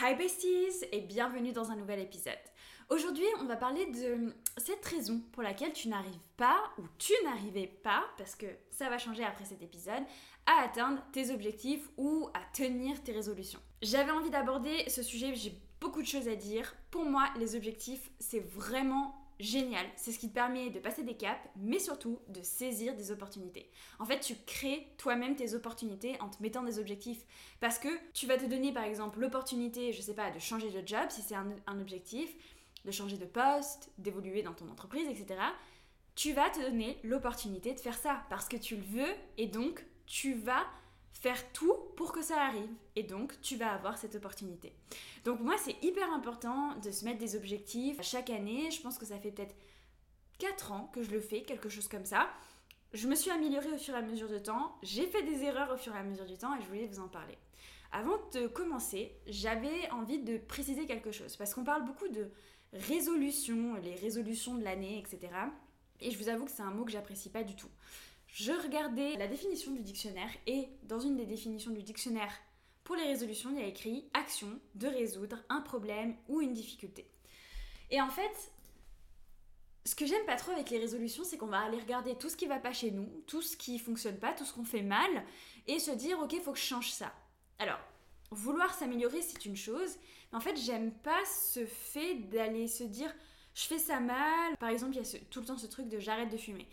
Hi besties et bienvenue dans un nouvel épisode. Aujourd'hui, on va parler de cette raison pour laquelle tu n'arrives pas ou tu n'arrivais pas, parce que ça va changer après cet épisode, à atteindre tes objectifs ou à tenir tes résolutions. J'avais envie d'aborder ce sujet, j'ai beaucoup de choses à dire. Pour moi, les objectifs, c'est vraiment génial. C'est ce qui te permet de passer des caps, mais surtout de saisir des opportunités. En fait, tu crées toi-même tes opportunités en te mettant des objectifs. Parce que tu vas te donner, par exemple, l'opportunité, je sais pas, de changer de job si c'est un, un objectif, de changer de poste, d'évoluer dans ton entreprise, etc. Tu vas te donner l'opportunité de faire ça parce que tu le veux et donc tu vas faire tout pour que ça arrive et donc tu vas avoir cette opportunité. Donc moi c'est hyper important de se mettre des objectifs chaque année, je pense que ça fait peut-être 4 ans que je le fais, quelque chose comme ça. Je me suis améliorée au fur et à mesure du temps, j'ai fait des erreurs au fur et à mesure du temps et je voulais vous en parler. Avant de commencer, j'avais envie de préciser quelque chose parce qu'on parle beaucoup de résolutions, les résolutions de l'année, etc. Et je vous avoue que c'est un mot que j'apprécie pas du tout je regardais la définition du dictionnaire et dans une des définitions du dictionnaire pour les résolutions, il y a écrit action de résoudre un problème ou une difficulté. Et en fait, ce que j'aime pas trop avec les résolutions, c'est qu'on va aller regarder tout ce qui va pas chez nous, tout ce qui fonctionne pas, tout ce qu'on fait mal, et se dire ok, faut que je change ça. Alors, vouloir s'améliorer, c'est une chose, mais en fait, j'aime pas ce fait d'aller se dire je fais ça mal. Par exemple, il y a tout le temps ce truc de j'arrête de fumer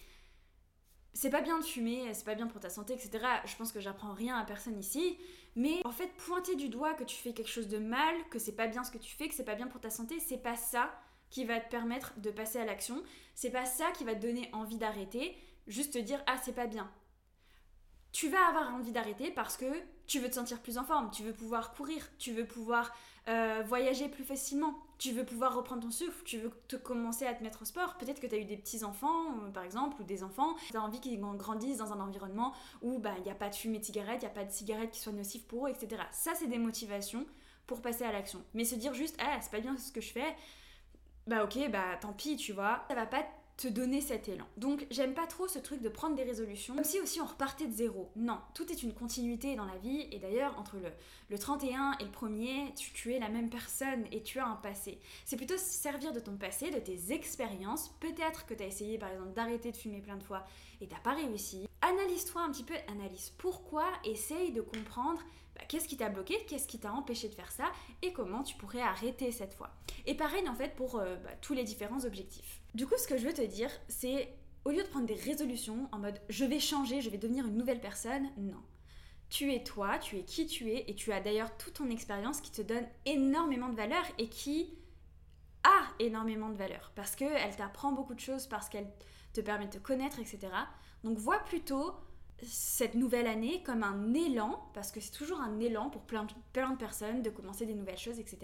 c'est pas bien de fumer, c'est pas bien pour ta santé, etc. Je pense que j'apprends rien à personne ici. Mais en fait, pointer du doigt que tu fais quelque chose de mal, que c'est pas bien ce que tu fais, que c'est pas bien pour ta santé, c'est pas ça qui va te permettre de passer à l'action. C'est pas ça qui va te donner envie d'arrêter. Juste te dire, ah, c'est pas bien tu vas avoir envie d'arrêter parce que tu veux te sentir plus en forme, tu veux pouvoir courir, tu veux pouvoir euh, voyager plus facilement, tu veux pouvoir reprendre ton souffle, tu veux te commencer à te mettre au sport. Peut-être que tu as eu des petits-enfants, euh, par exemple, ou des enfants, tu as envie qu'ils grandissent dans un environnement où bah, il n'y a pas de fumée de cigarette, il n'y a pas de cigarette qui soit nocive pour eux, etc. Ça, c'est des motivations pour passer à l'action. Mais se dire juste, ah, c'est pas bien ce que je fais, bah ok, bah tant pis, tu vois, ça va pas te donner cet élan. Donc j'aime pas trop ce truc de prendre des résolutions, comme si aussi on repartait de zéro. Non, tout est une continuité dans la vie, et d'ailleurs entre le, le 31 et le 1er, tu, tu, es la même personne et tu as un passé. C'est plutôt servir de ton passé, de tes expériences. Peut-être que tu as essayé par exemple d'arrêter de fumer plein de fois et t'as pas réussi. Analyse-toi un petit peu, analyse pourquoi, essaye de comprendre bah, qu'est-ce qui t'a bloqué, qu'est-ce qui t'a empêché de faire ça et comment tu pourrais arrêter cette fois. Et pareil en fait pour euh, bah, tous les différents objectifs. Du coup, ce que je veux te dire, c'est au lieu de prendre des résolutions en mode je vais changer, je vais devenir une nouvelle personne, non. Tu es toi, tu es qui tu es, et tu as d'ailleurs toute ton expérience qui te donne énormément de valeur et qui a énormément de valeur parce qu'elle t'apprend beaucoup de choses, parce qu'elle te permet de te connaître, etc. Donc vois plutôt cette nouvelle année comme un élan, parce que c'est toujours un élan pour plein, de personnes de commencer des nouvelles choses, etc.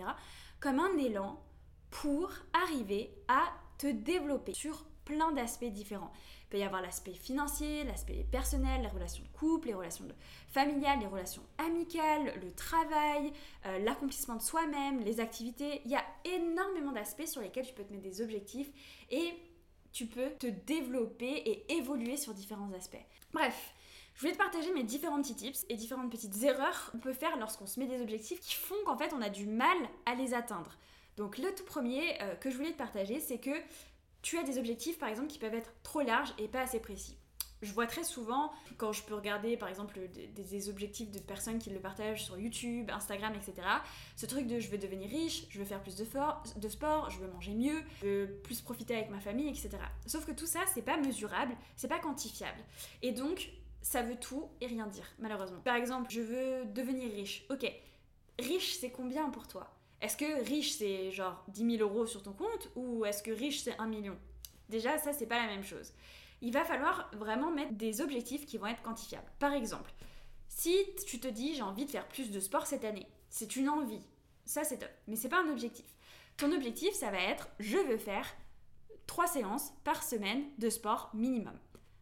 Comme un élan pour arriver à te développer sur plein d'aspects différents. Il peut y avoir l'aspect financier, l'aspect personnel, les relations de couple, les relations familiales, les relations amicales, le travail, euh, l'accomplissement de soi-même, les activités. Il y a énormément d'aspects sur lesquels tu peux te mettre des objectifs et tu peux te développer et évoluer sur différents aspects. Bref, je voulais te partager mes différents petits tips et différentes petites erreurs qu'on peut faire lorsqu'on se met des objectifs qui font qu'en fait on a du mal à les atteindre. Donc le tout premier euh, que je voulais te partager, c'est que tu as des objectifs par exemple qui peuvent être trop larges et pas assez précis. Je vois très souvent, quand je peux regarder par exemple des, objectifs de personnes qui le partagent sur YouTube, Instagram, etc., ce truc de je veux devenir riche, je veux faire plus de, de sport, je veux manger mieux, je veux plus profiter avec ma famille, etc. Sauf que tout ça, c'est pas mesurable, c'est pas quantifiable. Et donc, ça veut tout et rien dire, malheureusement. Par exemple, je veux devenir riche. Ok, riche, c'est combien pour toi? Est-ce que riche c'est genre 10 000 euros sur ton compte ou est-ce que riche c'est 1 million? Déjà, ça c'est pas la même chose. Il va falloir vraiment mettre des objectifs qui vont être quantifiables. Par exemple, si tu te dis j'ai envie de faire plus de sport cette année, c'est une envie, ça c'est top, mais c'est pas un objectif. Ton objectif, ça va être je veux faire 3 séances par semaine de sport minimum.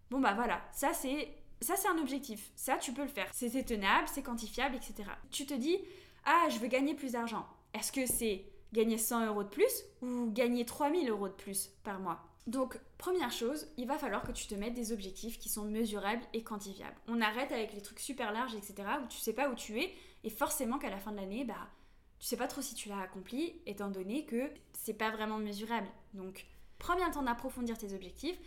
Bon bah voilà, ça c'est ça c'est un objectif, ça tu peux le faire, c'est tenable, c'est quantifiable, etc. Tu te dis ah je veux gagner plus d'argent, est-ce que c'est gagner 100 euros de plus ou gagner 3000 euros de plus par mois? Donc, première chose, il va falloir que tu te mettes des objectifs qui sont mesurables et quantifiables. On arrête avec les trucs super larges, etc., où tu sais pas où tu es, et forcément qu'à la fin de l'année, bah, tu sais pas trop si tu l'as accompli, étant donné que c'est pas vraiment mesurable. Donc, prends bien le temps d'approfondir tes objectifs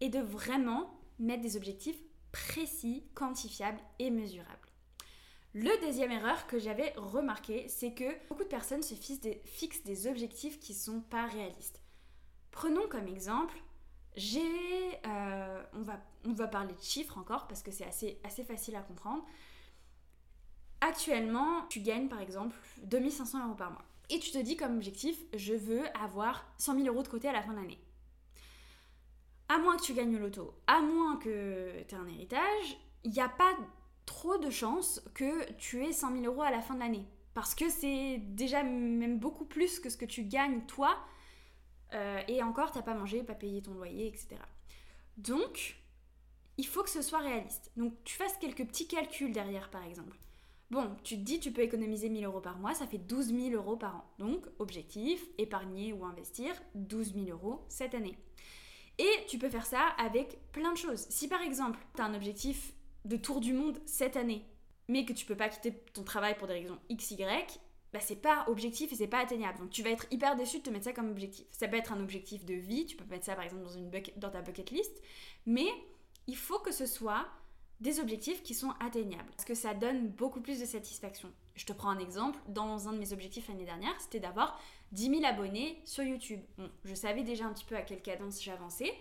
et de vraiment mettre des objectifs précis, quantifiables et mesurables. Le deuxième erreur que j'avais remarqué, c'est que beaucoup de personnes se fixent des, objectifs qui sont pas réalistes. Prenons comme exemple, j'ai, euh, on, va, parler de chiffres encore parce que c'est assez, assez facile à comprendre. Actuellement, tu gagnes par exemple 2500 euros par mois. Et tu te dis comme objectif, je veux avoir 100 000 euros de côté à la fin de l'année. À moins que tu gagnes le loto, à moins que tu aies un héritage, il n'y a pas trop de chances que tu aies 100 000 euros à la fin de l'année. Parce que c'est déjà même beaucoup plus que ce que tu gagnes toi. Euh, et encore, t'as pas mangé, pas payé ton loyer, etc. Donc, il faut que ce soit réaliste. Donc, tu fasses quelques petits calculs derrière, par exemple. Bon, tu te dis, tu peux économiser 1000 euros par mois, ça fait 12 000 euros par an. Donc, objectif, épargner ou investir 12 000 euros cette année. Et tu peux faire ça avec plein de choses. Si par exemple, tu as un objectif de tour du monde cette année, mais que tu peux pas quitter ton travail pour des raisons XY, bah c'est pas objectif et c'est pas atteignable. Donc tu vas être hyper déçu de te mettre ça comme objectif. Ça peut être un objectif de vie, tu peux mettre ça par exemple dans, une ta bucket list, mais il faut que ce soit des objectifs qui sont atteignables. Parce que ça donne beaucoup plus de satisfaction. Je te prends un exemple. Dans un de mes objectifs l'année dernière, c'était d'avoir 10 000 abonnés sur YouTube. Je savais déjà un petit peu à quelle cadence j'avançais.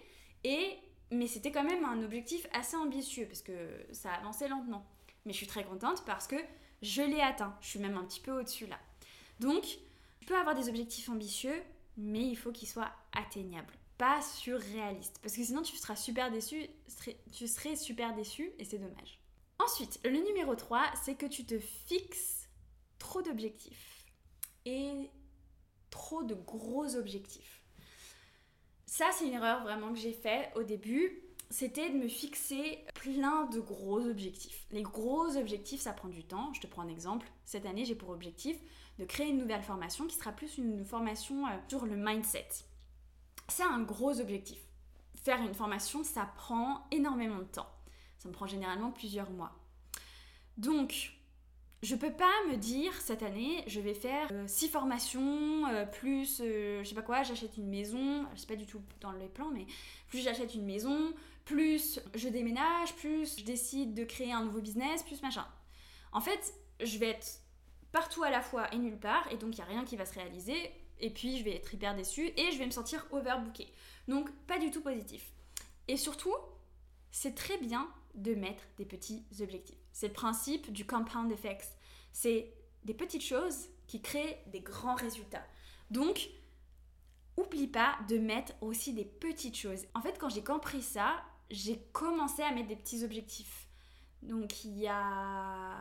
Et, mais c'était quand même un objectif assez ambitieux parce que ça avançait lentement. Mais je suis très contente parce que je l'ai atteint. Je suis même un petit peu au-dessus là. Donc, tu peux avoir des objectifs ambitieux, mais il faut qu'ils soient atteignables pas surréaliste. Parce que sinon, tu seras super déçu, tu serais super déçu et c'est dommage. Ensuite, le numéro 3, c'est que tu te fixes trop d'objectifs et trop de gros objectifs. Ça, c'est une erreur vraiment que j'ai fait au début. C'était de me fixer plein de gros objectifs. Les gros objectifs, ça prend du temps. Je te prends un exemple. Cette année, j'ai pour objectif de créer une nouvelle formation qui sera plus une formation euh, sur le mindset c'est un gros objectif. Faire une formation, ça prend énormément de temps. Ça me prend généralement plusieurs mois. Donc, je peux pas me dire cette année, je vais faire 6 euh, formations, euh, plus, euh, je sais pas quoi, j'achète une maison, je sais pas du tout dans les plans, mais plus j'achète une maison, plus je déménage, plus je décide de créer un nouveau business, plus machin. En fait, je vais être partout à la fois et nulle part, et donc il n'y a rien qui va se réaliser et puis je vais être hyper déçue et je vais me sentir overbooké. Donc pas du tout positif. Et surtout, c'est très bien de mettre des petits objectifs. C'est le principe du compound effects. C'est des petites choses qui créent des grands résultats. Donc, oublie pas de mettre aussi des petites choses. En fait, quand j'ai compris ça, j'ai commencé à mettre des petits objectifs. Donc, il y a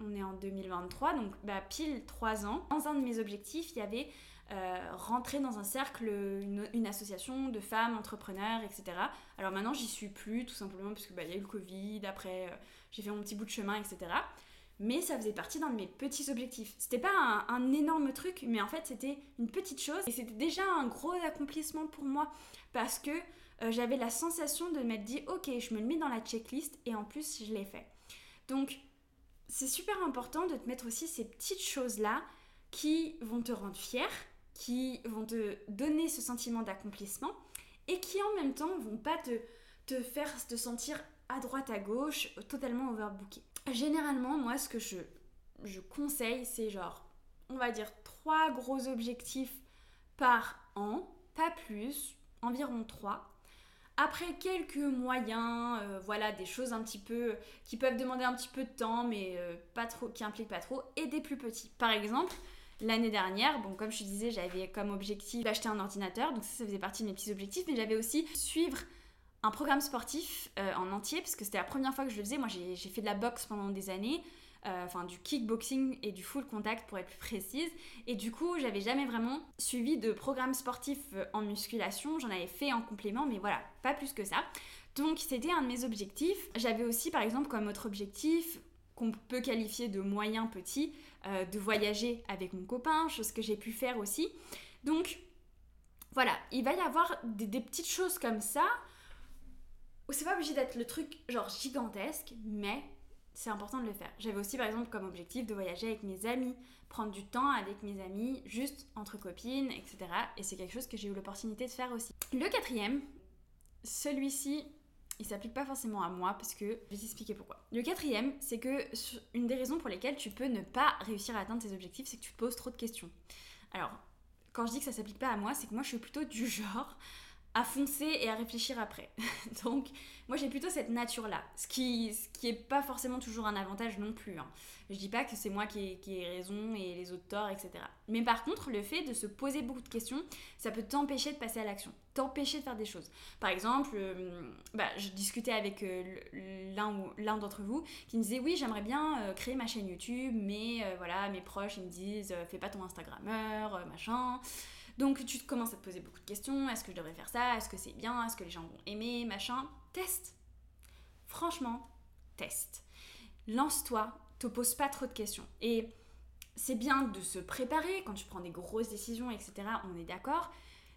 on est en 2023, donc bah, pile 3 ans. Dans un de mes objectifs, il y avait euh, rentrer dans un cercle, une, association de femmes entrepreneurs, etc. Alors maintenant, j'y suis plus, tout simplement parce qu'il bah, y a eu le Covid, après euh, j'ai fait mon petit bout de chemin, etc. Mais ça faisait partie d'un de mes petits objectifs. C'était pas un, énorme truc, mais en fait, c'était une petite chose et c'était déjà un gros accomplissement pour moi parce que euh, j'avais la sensation de m'être dit, ok, je me le mets dans la checklist et en plus, je l'ai fait. Donc, c'est super important de te mettre aussi ces petites choses-là qui vont te rendre fier, qui vont te donner ce sentiment d'accomplissement et qui en même temps vont pas te, te faire te sentir à droite à gauche totalement overbooké. Généralement, moi ce que je, je conseille, c'est genre, on va dire trois gros objectifs par an, pas plus, environ trois. Après quelques moyens, euh, voilà, des choses un petit peu qui peuvent demander un petit peu de temps, mais euh, pas trop, qui impliquent pas trop, et des plus petits. Par exemple, l'année dernière, bon, comme je te disais, j'avais comme objectif d'acheter un ordinateur, donc ça, ça faisait partie de mes petits objectifs, mais j'avais aussi suivre un programme sportif euh, en entier, parce que c'était la première fois que je le faisais. Moi, j'ai fait de la boxe pendant des années. Euh, enfin du kickboxing et du full contact pour être plus précise. Et du coup, j'avais jamais vraiment suivi de programme sportif euh, en musculation. J'en avais fait en complément, mais voilà, pas plus que ça. Donc c'était un de mes objectifs. J'avais aussi par exemple comme autre objectif qu'on peut qualifier de moyen petit, euh, de voyager avec mon copain, chose que j'ai pu faire aussi. Donc voilà, il va y avoir des, petites choses comme ça. C'est pas obligé d'être le truc genre gigantesque, mais c'est important de le faire. J'avais aussi par exemple comme objectif de voyager avec mes amis prendre du temps avec mes amis, juste entre copines, etc. Et c'est quelque chose que j'ai eu l'opportunité de faire aussi. Le quatrième, celui-ci, il s'applique pas forcément à moi parce que je vais t'expliquer pourquoi. Le quatrième, c'est que une des raisons pour lesquelles tu peux ne pas réussir à atteindre tes objectifs, c'est que tu te poses trop de questions. Alors, quand je dis que ça s'applique pas à moi, c'est que moi je suis plutôt du genre à foncer et à réfléchir après. Donc, moi j'ai plutôt cette nature-là, ce qui, ce qui pas forcément toujours un avantage non plus. Hein. Je dis pas que c'est moi qui ai, qui ai, raison et les autres tort, etc. Mais par contre, le fait de se poser beaucoup de questions, ça peut t'empêcher de passer à l'action, t'empêcher de faire des choses. Par exemple, euh, bah, je discutais avec euh, l'un ou l'un d'entre vous qui me disait oui, j'aimerais bien euh, créer ma chaîne YouTube, mais voilà, mes proches ils me disent fais pas ton Instagrammeur, machin. Donc tu commences à te poser beaucoup de questions. Est-ce que je devrais faire ça? Est-ce que c'est bien? Est-ce que les gens vont aimer? Machin. Teste. Franchement, teste. Lance-toi, te pose pas trop de questions. Et c'est bien de se préparer quand tu prends des grosses décisions, etc. On est d'accord.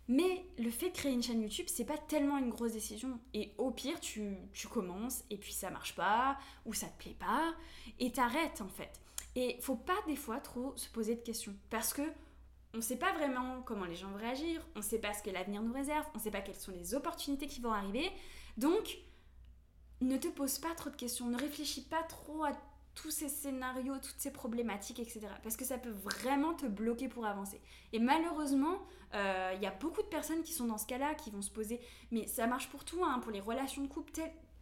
Mais le fait de créer une chaîne YouTube, c'est pas tellement une grosse décision. Et au pire, tu, tu commences et puis ça marche pas, ou ça te plaît pas, et t'arrêtes en fait. Et faut pas des fois trop se poser de questions. Parce que on ne sait pas vraiment comment les gens vont réagir, on ne sait pas ce que l'avenir nous réserve, on ne sait pas quelles sont les opportunités qui vont arriver. Donc, ne te pose pas trop de questions, ne réfléchis pas trop à tous ces scénarios, toutes ces problématiques, etc. Parce que ça peut vraiment te bloquer pour avancer. Et malheureusement, euh, il y a beaucoup de personnes qui sont dans ce cas-là, qui vont se poser, mais ça marche pour tout, hein, pour les relations de couple,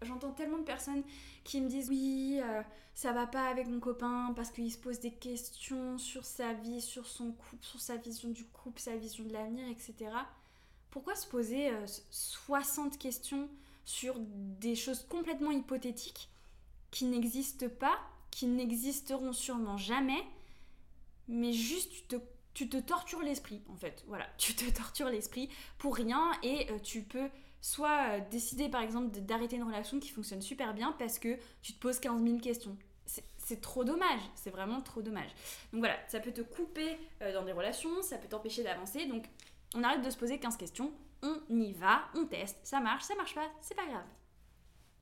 j'entends tellement de personnes qui me disent oui, euh, ça va pas avec mon copain parce qu'il se pose des questions sur sa vie, sur son couple, sur sa vision du couple, sa vision de l'avenir, etc. Pourquoi se poser 60 euh, questions sur des choses complètement hypothétiques qui n'existent pas, qui n'existeront sûrement jamais, mais juste tu te, tu te tortures l'esprit en fait. Voilà, tu te tortures l'esprit pour rien et euh, tu peux soit euh, décider par exemple d'arrêter une relation qui fonctionne super bien parce que tu te poses 15 000 questions. C'est trop dommage, c'est vraiment trop dommage. Donc voilà, ça peut te couper euh, dans des relations, ça peut t'empêcher d'avancer. Donc on arrête de se poser 15 questions, on y va, on teste, ça marche, ça marche pas, c'est pas grave.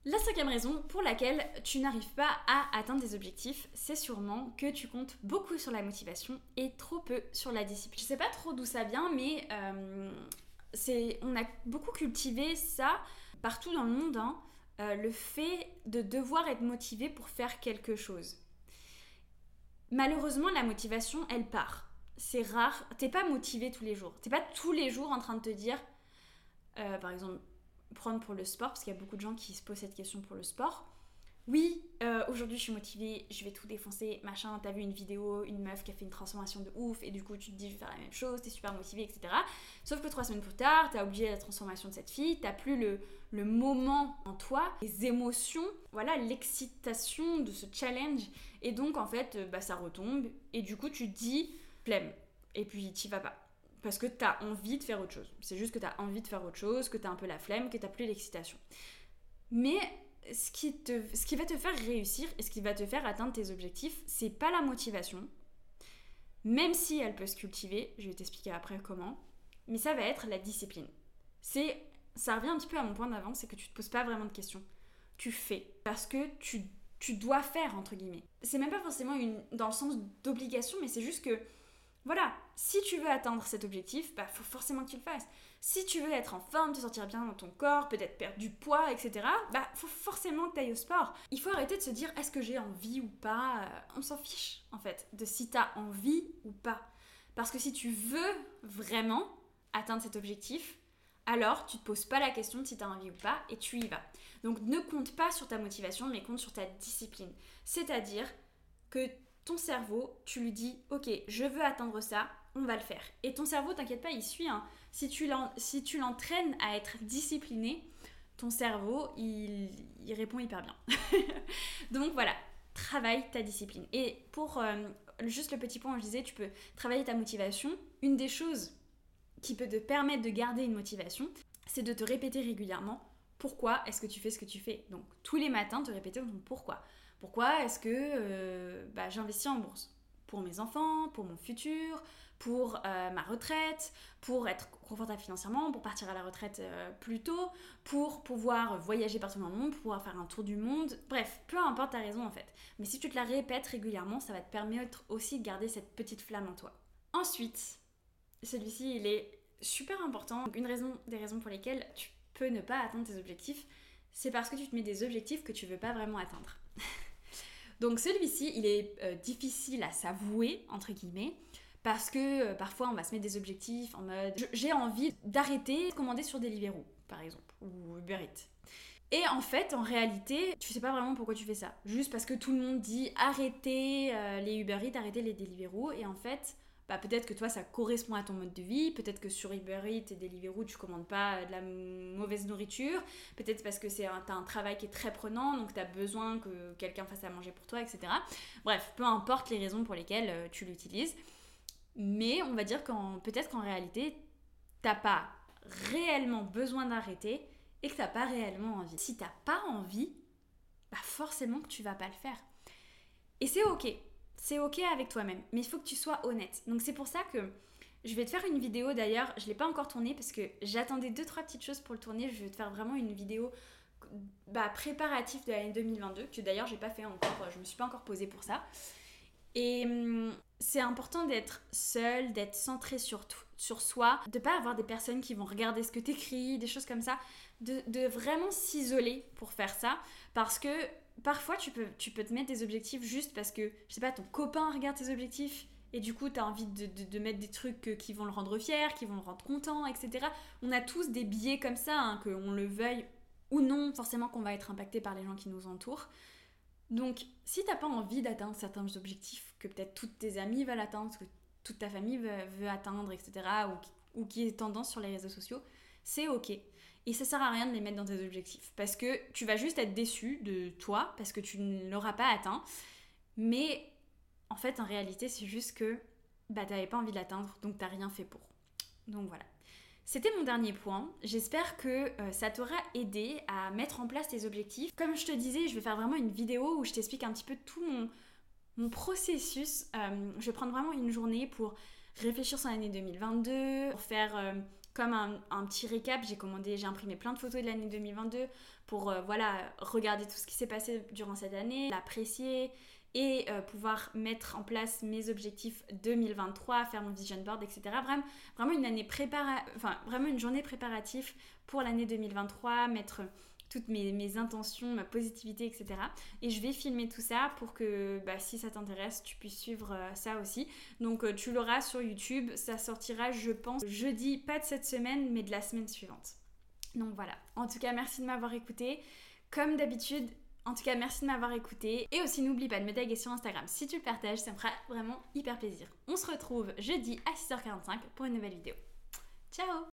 La cinquième raison pour laquelle tu n'arrives pas à atteindre tes objectifs, c'est sûrement que tu comptes beaucoup sur la motivation et trop peu sur la discipline. Je sais pas trop d'où ça vient, mais euh, on a beaucoup cultivé ça partout dans le monde, hein, euh, le fait de devoir être motivé pour faire quelque chose. Malheureusement, la motivation, elle part. C'est rare. T'es pas motivé tous les jours. T'es pas tous les jours en train de te dire, euh, par exemple, prendre pour le sport, parce qu'il y a beaucoup de gens qui se posent cette question pour le sport oui, euh, aujourd'hui je suis motivée, je vais tout défoncer, machin, t'as vu une vidéo, une meuf qui a fait une transformation de ouf, et du coup tu te dis je vais faire la même chose, t'es super motivée, etc. Sauf que trois semaines plus tard, t'as oublié la transformation de cette fille, t'as plus le, le moment en toi, les émotions, voilà, l'excitation de ce challenge, et donc en fait, euh, bah, ça retombe, et du coup tu te dis flemme, et puis t'y vas pas. Parce que t'as envie de faire autre chose. C'est juste que t'as envie de faire autre chose, que t'as un peu la flemme, que t'as plus l'excitation. Mais ce qui, te, ce qui va te faire réussir et ce qui va te faire atteindre tes objectifs, c'est pas la motivation, même si elle peut se cultiver, je vais t'expliquer après comment, mais ça va être la discipline. C'est, ça revient un petit peu à mon point d'avant, c'est que tu te poses pas vraiment de questions. Tu fais parce que tu, tu dois faire entre guillemets. C'est même pas forcément une, dans le sens d'obligation, mais c'est juste que voilà, si tu veux atteindre cet objectif, bah faut forcément que tu le fasses. Si tu veux être en forme, te sentir bien dans ton corps, peut-être perdre du poids, etc., bah faut forcément que tu ailles au sport. Il faut arrêter de se dire est-ce que j'ai envie ou pas. On s'en fiche en fait de si tu as envie ou pas. Parce que si tu veux vraiment atteindre cet objectif, alors tu te poses pas la question de si tu as envie ou pas et tu y vas. Donc ne compte pas sur ta motivation, mais compte sur ta discipline. C'est-à-dire que ton cerveau, tu lui dis, ok, je veux atteindre ça, on va le faire. Et ton cerveau, t'inquiète pas, il suit. Hein. Si tu l'entraînes à être discipliné, ton cerveau, il, répond hyper bien. Donc voilà, travaille ta discipline. Et pour euh, juste le petit point je disais, tu peux travailler ta motivation. Une des choses qui peut te permettre de garder une motivation, c'est de te répéter régulièrement pourquoi est-ce que tu fais ce que tu fais? Donc tous les matins, te répéter ton pourquoi? Pourquoi est-ce que euh, bah, j'investis en bourse? Pour mes enfants, pour mon futur, pour euh, ma retraite, pour être confortable financièrement, pour partir à la retraite euh, plus tôt, pour pouvoir voyager partout dans le monde, pour pouvoir faire un tour du monde. Bref, peu importe ta raison en fait. Mais si tu te la répètes régulièrement, ça va te permettre aussi de garder cette petite flamme en toi. Ensuite, celui-ci, il est super important. une raison des raisons pour lesquelles tu peux ne pas atteindre tes objectifs, c'est parce que tu te mets des objectifs que tu veux pas vraiment atteindre. Donc celui-ci, il est euh, difficile à s'avouer, entre guillemets, parce que euh, parfois on va se mettre des objectifs en mode j'ai envie d'arrêter de commander sur Deliveroo, par exemple, ou Uber Eats. Et en fait, en réalité, tu sais pas vraiment pourquoi tu fais ça. Juste parce que tout le monde dit arrêtez euh, les Uber Eats, arrêtez les Deliveroo. Et en fait, bah, peut-être que toi ça correspond à ton mode de vie, peut-être que sur Uber Eats et Deliveroo tu commandes pas de la mauvaise nourriture, peut-être parce que c'est un, as un travail qui est très prenant donc tu as besoin que quelqu'un fasse à manger pour toi, etc. Bref, peu importe les raisons pour lesquelles euh, tu l'utilises, mais on va dire qu'en peut-être qu'en réalité t'as pas réellement besoin d'arrêter et que t'as pas réellement envie. Si t'as pas envie, bah forcément que tu vas pas le faire. Et c'est ok c'est ok avec toi-même, mais il faut que tu sois honnête. Donc c'est pour ça que je vais te faire une vidéo d'ailleurs, je ne l'ai pas encore tournée parce que j'attendais deux trois petites choses pour le tourner. Je vais te faire vraiment une vidéo bah, préparative de l'année 2022 que d'ailleurs j'ai pas fait encore, je me suis pas encore posée pour ça. Et hum, c'est important d'être seul, d'être centré sur, sur soi, de pas avoir des personnes qui vont regarder ce que tu écris, des choses comme ça, de, de vraiment s'isoler pour faire ça parce que parfois tu peux, tu peux te mettre des objectifs juste parce que, je sais pas, ton copain regarde tes objectifs et du coup tu as envie de, mettre des trucs qui vont le rendre fier, qui vont le rendre content, etc. On a tous des biais comme ça, hein, qu'on le veuille ou non, forcément qu'on va être impacté par les gens qui nous entourent. Donc si t'as pas envie d'atteindre certains objectifs que peut-être toutes tes amies veulent atteindre, que toute ta famille veut, atteindre, etc., ou qui est tendance sur les réseaux sociaux, c'est ok. Et ça sert à rien de les mettre dans tes objectifs. Parce que tu vas juste être déçu de toi, parce que tu ne l'auras pas atteint. Mais en fait, en réalité, c'est juste que bah, tu n'avais pas envie de l'atteindre, donc tu n'as rien fait pour. Donc voilà. C'était mon dernier point. J'espère que euh, ça t'aura aidé à mettre en place tes objectifs. Comme je te disais, je vais faire vraiment une vidéo où je t'explique un petit peu tout mon, mon processus. Euh, je vais prendre vraiment une journée pour réfléchir sur l'année 2022, pour faire euh, comme un, petit récap, j'ai commandé, j'ai imprimé plein de photos de l'année 2022 pour euh, voilà regarder tout ce qui s'est passé durant cette année, l'apprécier et euh, pouvoir mettre en place mes objectifs 2023, faire mon vision board, etc. Vraiment, vraiment une année prépara enfin vraiment une journée préparative pour l'année 2023, mettre toutes mes, intentions, ma positivité, etc. Et je vais filmer tout ça pour que bah, si ça t'intéresse, tu puisses suivre euh, ça aussi. Donc euh, tu l'auras sur YouTube, ça sortira je pense jeudi, pas de cette semaine, mais de la semaine suivante. Donc voilà. En tout cas, merci de m'avoir écouté. Comme d'habitude, en tout cas, merci de m'avoir écouté. Et aussi, n'oublie pas de me taguer sur Instagram si tu le partages, ça me fera vraiment hyper plaisir. On se retrouve jeudi à 6h45 pour une nouvelle vidéo. Ciao